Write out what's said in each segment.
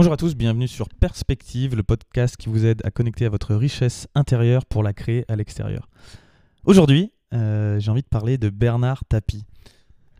Bonjour à tous, bienvenue sur Perspective, le podcast qui vous aide à connecter à votre richesse intérieure pour la créer à l'extérieur. Aujourd'hui, euh, j'ai envie de parler de Bernard Tapie.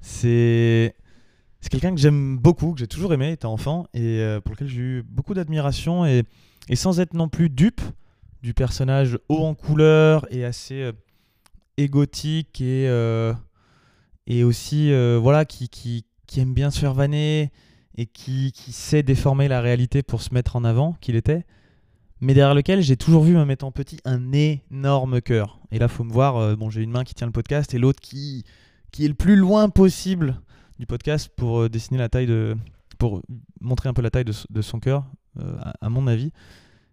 C'est quelqu'un que j'aime beaucoup, que j'ai toujours aimé étant enfant et euh, pour lequel j'ai eu beaucoup d'admiration et, sans être non plus dupe du personnage haut en couleur et assez euh, égotique et, et aussi voilà qui, qui, qui aime bien se faire vanner et qui, sait déformer la réalité pour se mettre en avant qu'il était mais derrière lequel j'ai toujours vu, même étant petit, un énorme cœur. Et là, faut me voir, euh, bon, j'ai une main qui tient le podcast et l'autre qui, qui est le plus loin possible du podcast pour euh, dessiner la taille de. pour montrer un peu la taille de, de son cœur, euh, à, mon avis.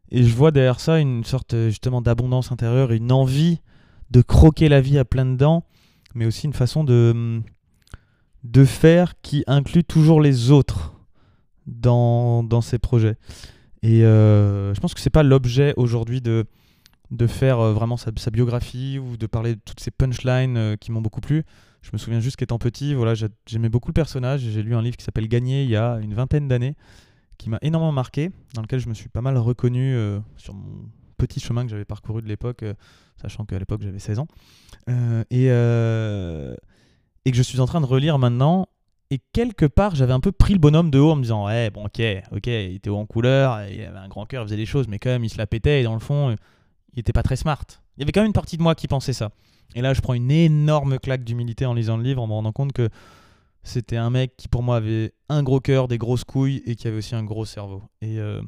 Et je vois derrière ça une sorte justement d'abondance intérieure, une envie de croquer la vie à pleines dents, mais aussi une façon de, hum, de faire qui inclut toujours les autres dans, dans ses projets. Et euh, je pense que c'est pas l'objet aujourd'hui de, de faire euh, vraiment sa, sa biographie ou de parler de toutes ces punchlines euh, qui m'ont beaucoup plu. Je me souviens juste qu'étant petit, voilà, j'a- j'aimais beaucoup le personnage. J'ai lu un livre qui s'appelle Gagner il y a une vingtaine d'années, qui m'a énormément marqué, dans lequel je me suis pas mal reconnu sur mon petit chemin que j'avais parcouru de l'époque, sachant qu'à l'époque j'avais 16 ans. Et, et que je suis en train de relire maintenant. Et quelque part, j'avais un peu pris le bonhomme de haut en me disant Ouais, bon, ok, ok, il était haut en couleur, il avait un grand cœur, il faisait des choses, mais quand même, il se la pétait et dans le fond, il était pas très smart. Il y avait quand même une partie de moi qui pensait ça. Et là, je prends une énorme claque d'humilité en lisant le livre, en me rendant compte que c'était un mec qui, pour moi, avait un gros cœur, des grosses couilles et qui avait aussi un gros cerveau. Et, euh,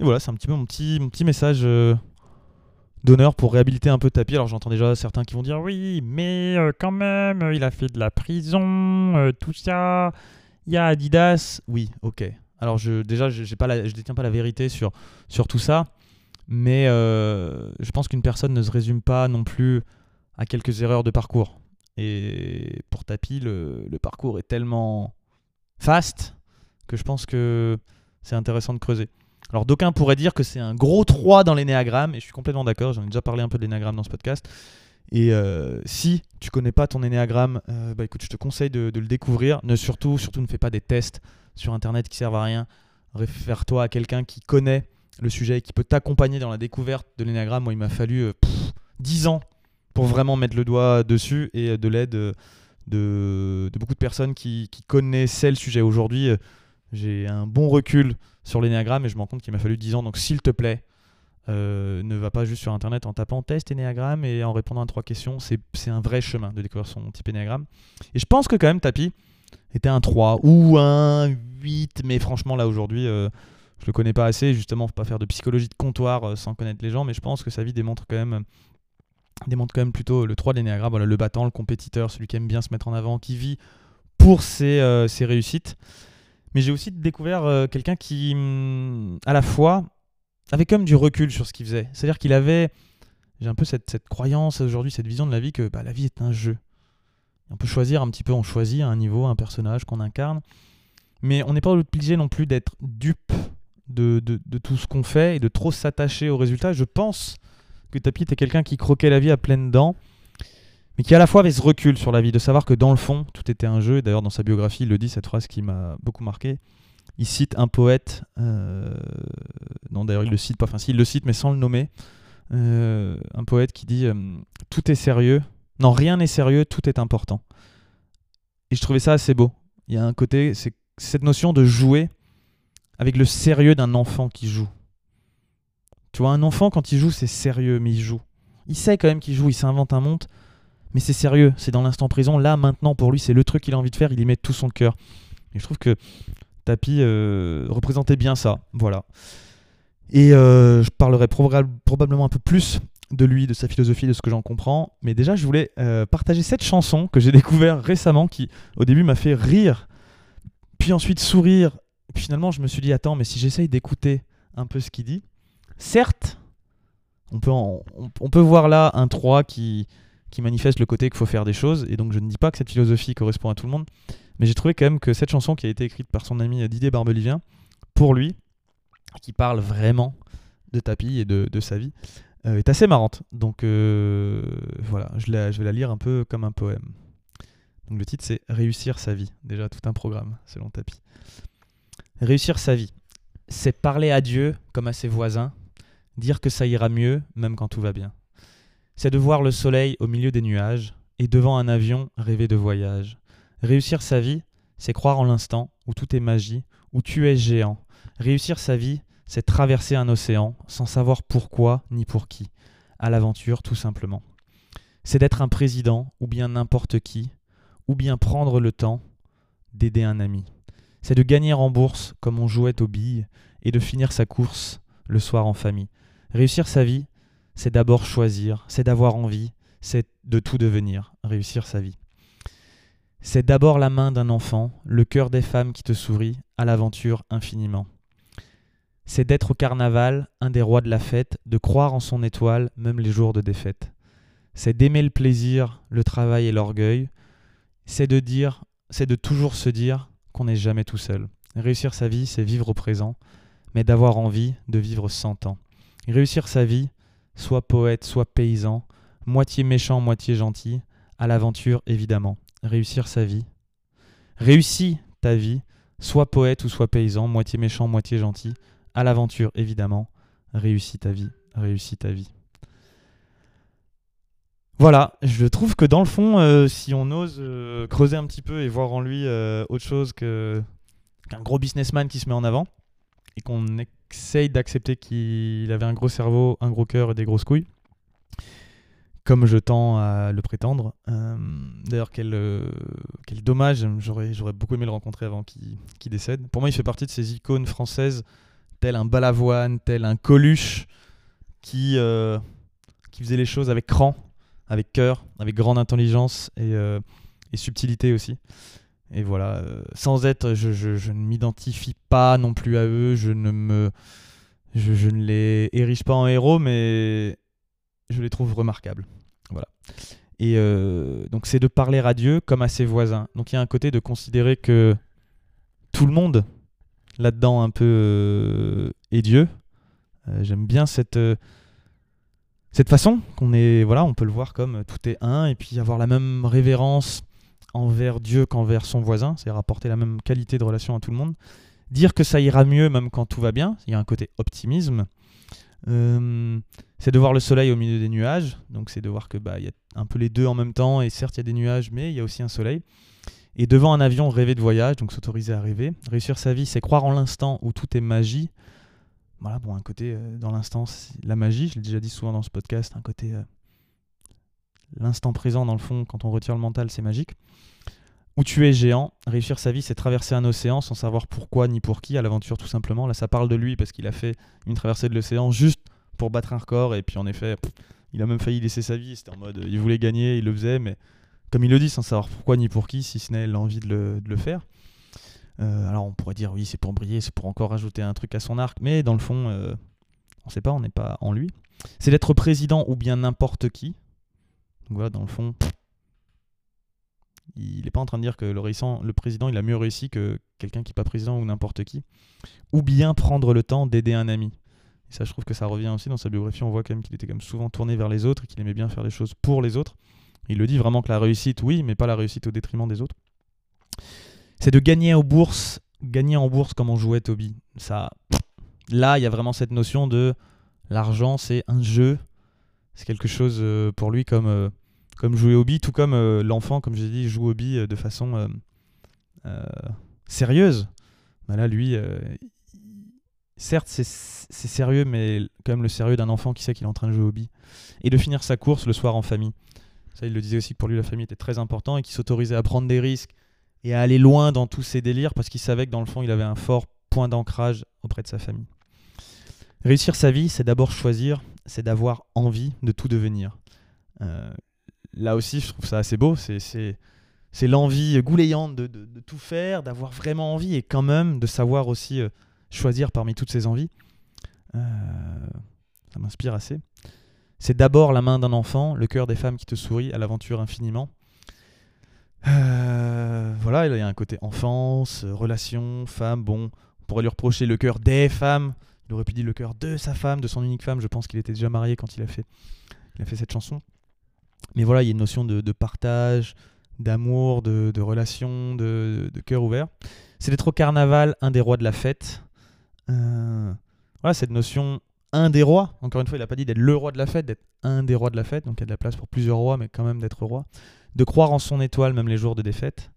voilà, c'est un petit peu mon petit, mon petit message euh, d'honneur pour réhabiliter un peu Tapi. Alors, j'entends déjà certains qui vont dire Oui, mais euh, quand même, il a fait de la prison, euh, tout ça. Il y a Adidas. Oui, ok. Alors, je, déjà, je ne détiens pas la vérité sur, sur tout ça. Mais euh, je pense qu'une personne ne se résume pas non plus à quelques erreurs de parcours. Et pour Tapi, le, le parcours est tellement fast que je pense que c'est intéressant de creuser. Alors d'aucuns pourraient dire que c'est un gros 3 dans l'énéagramme, et je suis complètement d'accord, j'en ai déjà parlé un peu de l'énéagramme dans ce podcast. Et euh, si tu connais pas ton énéagramme, euh, bah écoute, je te conseille de, le découvrir. Ne surtout, surtout ne fais pas des tests sur internet qui servent à rien. Réfère-toi à quelqu'un qui connaît le sujet et qui peut t'accompagner dans la découverte de l'énéagramme. Moi, il m'a fallu euh, pff, 10 ans pour vraiment mettre le doigt dessus et euh, de l'aide de, beaucoup de personnes qui, connaissaient le sujet. Aujourd'hui, j'ai un bon recul sur l'énéagramme et je me rends compte qu'il m'a fallu 10 ans. Donc, s'il te plaît, euh, ne va pas juste sur internet en tapant test énéagramme et en répondant à trois questions. C'est un vrai chemin de découvrir son type énéagramme. Et je pense que quand même Tapi était un 3 ou un 8, mais franchement là aujourd'hui, euh, je le connais pas assez. Justement, faut pas faire de psychologie de comptoir euh, sans connaître les gens, mais je pense que sa vie démontre quand même démontre quand même plutôt le 3 de l'énéagramme, voilà, le battant, le compétiteur, celui qui aime bien se mettre en avant, qui vit pour ses, ses réussites. Mais j'ai aussi découvert euh, quelqu'un qui, hum, à la fois, avait quand même du recul sur ce qu'il faisait. C'est-à-dire qu'il avait, j'ai un peu cette, croyance aujourd'hui, cette vision de la vie que bah, la vie est un jeu. On peut choisir un petit peu, on choisit un niveau, un personnage qu'on incarne, mais on n'est pas obligé non plus d'être dupe de, de, tout ce qu'on fait et de trop s'attacher au résultat. Je pense que Tapi était quelqu'un qui croquait la vie à pleines dents, mais qui à la fois avait ce recul sur la vie, de savoir que dans le fond, tout était un jeu. Et d'ailleurs, dans sa biographie, il le dit, cette phrase qui m'a beaucoup marqué. Il cite un poète, euh, non d'ailleurs il le cite pas, enfin si il le cite mais sans le nommer, euh, un poète qui dit euh, Tout est sérieux, non rien n'est sérieux, tout est important. Et je trouvais ça assez beau. Il y a un côté, c'est cette notion de jouer avec le sérieux d'un enfant qui joue. Tu vois, un enfant, quand il joue, c'est sérieux, mais il joue. Il sait quand même qu'il joue, il s'invente un monde, mais c'est sérieux, c'est dans l'instant présent. Là, maintenant, pour lui, c'est le truc qu'il a envie de faire, il y met tout son cœur. Et je trouve que Tapi euh, représentait bien ça. Voilà. Et euh, je parlerai proba- probablement un peu plus de lui, de sa philosophie, de ce que j'en comprends. Mais déjà, je voulais euh, partager cette chanson que j'ai découvert récemment, qui au début m'a fait rire, puis ensuite sourire. Puis finalement, je me suis dit, attends, mais si j'essaye d'écouter un peu ce qu'il dit, certes, on peut, on, on peut voir là un 3 qui, qui manifeste le côté qu'il faut faire des choses. Et donc, je ne dis pas que cette philosophie correspond à tout le monde. Mais j'ai trouvé quand même que cette chanson qui a été écrite par son ami Didier Barbelivien, pour lui, qui parle vraiment de Tapi et de, sa vie, euh, est assez marrante. Donc euh, voilà, je vais la lire un peu comme un poème. Donc le titre c'est Réussir sa vie. Déjà tout un programme selon Tapi. Réussir sa vie. c'est parler à Dieu comme à ses voisins, dire que ça ira mieux même quand tout va bien. C'est de voir le soleil au milieu des nuages et devant un avion rêver de voyage. Réussir sa vie, c'est croire en l'instant où tout est magie, où tu es géant. Réussir sa vie, c'est traverser un océan sans savoir pourquoi ni pour qui. À l'aventure tout simplement. C'est d'être un président ou bien n'importe qui, ou bien prendre le temps d'aider un ami. C'est de gagner en bourse comme on jouait aux billes et de finir sa course le soir en famille. Réussir sa vie, c'est d'abord choisir, c'est d'avoir envie, c'est de tout devenir, réussir sa vie. C'est d'abord la main d'un enfant, le cœur des femmes qui te sourit, à l'aventure infiniment. C'est d'être au carnaval, un des rois de la fête, de croire en son étoile, même les jours de défaite. C'est d'aimer le plaisir, le travail et l'orgueil. C'est de dire, c'est de toujours se dire qu'on n'est jamais tout seul. Réussir sa vie, c'est vivre au présent, mais d'avoir envie de vivre cent ans. Réussir sa vie, soit poète, soit paysan, moitié méchant, moitié gentil, à l'aventure évidemment. Réussir sa vie. Réussis ta vie, soit poète ou soit paysan, moitié méchant, moitié gentil, à l'aventure évidemment. Réussis ta vie, réussis ta vie. Voilà, je trouve que dans le fond, euh, si on ose euh, creuser un petit peu et voir en lui euh, autre chose qu'un gros businessman qui se met en avant, et qu'on essaye d'accepter qu'il avait un gros cerveau, un gros cœur et des grosses couilles, comme je tends à le prétendre. D'ailleurs, quel, quel dommage, j'aurais beaucoup aimé le rencontrer avant qu'il décède. Pour moi, il fait partie de ces icônes françaises, tel un Balavoine, tel un Coluche, qui, qui faisait les choses avec cran avec cœur, avec grande intelligence et, euh, subtilité aussi. Et voilà, euh, sans être, je, ne m'identifie pas non plus à eux, je ne les érige pas en héros, mais je les trouve remarquables. Voilà. Et euh, donc c'est de parler à Dieu comme à ses voisins. Donc il y a un côté de considérer que tout le monde là-dedans un peu est Dieu. J'aime bien cette cette façon qu'on est voilà on peut le voir comme tout est un et puis avoir la même révérence envers Dieu qu'envers son voisin c'est rapporter la même qualité de relation à tout le monde. Dire que ça ira mieux même quand tout va bien il y a un côté optimisme. Euh, c'est de voir le soleil au milieu des nuages donc c'est de voir que bah il y a un peu les deux en même temps et certes il y a des nuages mais il y a aussi un soleil. Et devant un avion rêver de voyage donc s'autoriser à rêver réussir sa vie c'est croire en l'instant où tout est magie. Voilà, bon, un côté euh, dans l'instant, la magie, je l'ai déjà dit souvent dans ce podcast, un côté euh, l'instant présent dans le fond, quand on retire le mental, c'est magique. Où tu es géant, réussir sa vie, c'est traverser un océan sans savoir pourquoi ni pour qui, à l'aventure tout simplement. Là, ça parle de lui parce qu'il a fait une traversée de l'océan juste pour battre un record, et puis en effet, il a même failli laisser sa vie. C'était en mode, il voulait gagner, il le faisait, mais comme il le dit, sans savoir pourquoi ni pour qui, si ce n'est l'envie de le faire. Euh, alors on pourrait dire oui, c'est pour briller, c'est pour encore ajouter un truc à son arc, mais dans le fond, euh, on ne sait pas, on n'est pas en lui. C'est d'être président ou bien n'importe qui. Donc voilà, dans le fond, il n'est pas en train de dire que le, le président il a mieux réussi que quelqu'un qui n'est pas président ou n'importe qui. Ou bien prendre le temps d'aider un ami. Et ça, je trouve que ça revient aussi dans sa biographie. On voit quand même qu'il était comme souvent tourné vers les autres et qu'il aimait bien faire les choses pour les autres. Il le dit vraiment que la réussite, oui, mais pas la réussite au détriment des autres c'est de gagner en bourse, gagner en bourse comme on jouait Toby. Ça, là, il y a vraiment cette notion de l'argent, c'est un jeu, c'est quelque chose euh, pour lui comme, euh, comme jouer au billes, tout comme euh, l'enfant, comme j'ai dit, joue au billes de façon sérieuse. Bah là, lui, certes, c'est sérieux, mais quand même le sérieux d'un enfant qui sait qu'il est en train de jouer au billes. Et de finir sa course le soir en famille. Ça, il le disait aussi que pour lui, la famille était très important et qu'il s'autorisait à prendre des risques, et à aller loin dans tous ses délires parce qu'il savait que dans le fond, il avait un fort point d'ancrage auprès de sa famille. Réussir sa vie, c'est d'abord choisir, c'est d'avoir envie de tout devenir. Euh, là aussi, je trouve ça assez beau. C'est l'envie goulayante de, de, tout faire, d'avoir vraiment envie et quand même de savoir aussi euh, choisir parmi toutes ces envies. Euh, ça m'inspire assez. C'est d'abord la main d'un enfant, le cœur des femmes qui te sourit à l'aventure infiniment. Euh, voilà, il y a un côté enfance, relation, femme. Bon, on pourrait lui reprocher le cœur des femmes. Il aurait pu dire le cœur de sa femme, de son unique femme. Je pense qu'il était déjà marié quand il a fait, il a fait cette chanson. Mais voilà, il y a une notion de, partage, d'amour, de, relation, de, cœur ouvert. C'est d'être au carnaval, un des rois de la fête. Euh, voilà, cette notion un des rois. Encore une fois, il n'a pas dit d'être le roi de la fête, d'être un des rois de la fête, donc il y a de la place pour plusieurs rois, mais quand même d'être roi. De croire en son étoile, même les jours de défaite.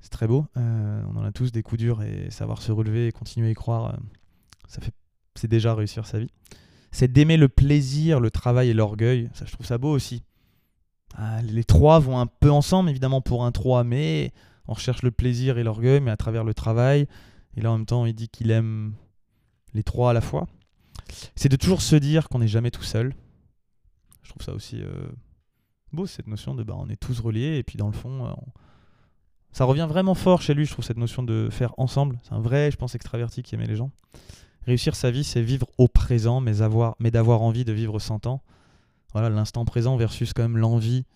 C'est très beau. Euh, on en a tous des coups durs et savoir se relever et continuer à y croire, euh, ça fait, c'est déjà réussir sa vie. C'est d'aimer le plaisir, le travail et l'orgueil. Ça, je trouve ça beau aussi. Ah, les trois vont un peu ensemble, évidemment, pour un 3, mais on recherche le plaisir et l'orgueil, mais à travers le travail. Et là, en même temps, il dit qu'il aime les trois à la fois. C'est de toujours se dire qu'on n'est jamais tout seul. Je trouve ça aussi euh, beau, cette notion de bah, on est tous reliés, et puis dans le fond, euh, ça revient vraiment fort chez lui, je trouve, cette notion de faire ensemble. C'est un vrai, je pense, extraverti qui aimait les gens. Réussir sa vie, c'est vivre au présent, mais, avoir, mais d'avoir envie de vivre sans temps. Voilà, l'instant présent versus quand même l'envie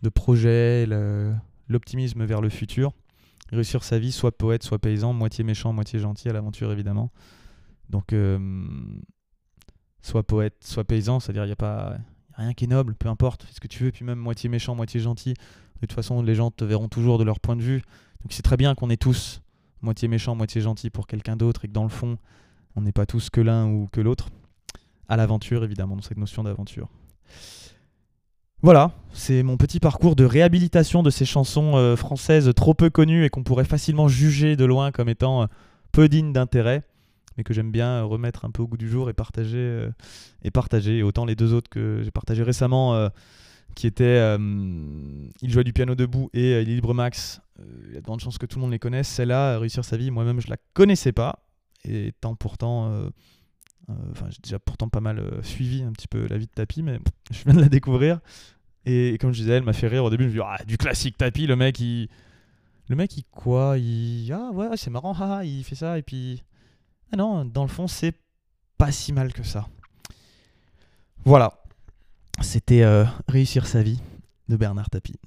de projet, l'optimisme vers le futur. Réussir sa vie, soit poète, soit paysan, moitié méchant, moitié gentil à l'aventure évidemment. Donc, euh, soit poète, soit paysan, c'est-à-dire il n'y a pas rien qui est noble, peu importe, fais ce que tu veux, puis même moitié méchant, moitié gentil. De toute façon, les gens te verront toujours de leur point de vue. Donc c'est très bien qu'on est tous moitié méchant, moitié gentil pour quelqu'un d'autre et que dans le fond, on n'est pas tous que l'un ou que l'autre. À l'aventure, évidemment, dans cette notion d'aventure. Voilà, c'est mon petit parcours de réhabilitation de ces chansons euh, françaises trop peu connues et qu'on pourrait facilement juger de loin comme étant euh, peu dignes d'intérêt, mais que j'aime bien remettre un peu au goût du jour et partager. Euh, et partager. autant les deux autres que j'ai partagé récemment, qui étaient Il jouait du piano debout et Libre Max, il y a de grandes chances que tout le monde les connaisse. Celle-là, Réussir sa vie, moi-même je la connaissais pas, et tant pourtant enfin j'ai déjà pourtant pas mal suivi un petit peu la vie de Tapi, mais je viens de la découvrir. Et, comme je disais, elle m'a fait rire au début. Je me dis, ah, du classique tapis, le mec, il. Le mec, il quoi il... Ah ouais, c'est marrant, haha, il fait ça. Et puis. Ah non, dans le fond, c'est pas si mal que ça. Voilà. C'était euh, Réussir sa vie de Bernard Tapie.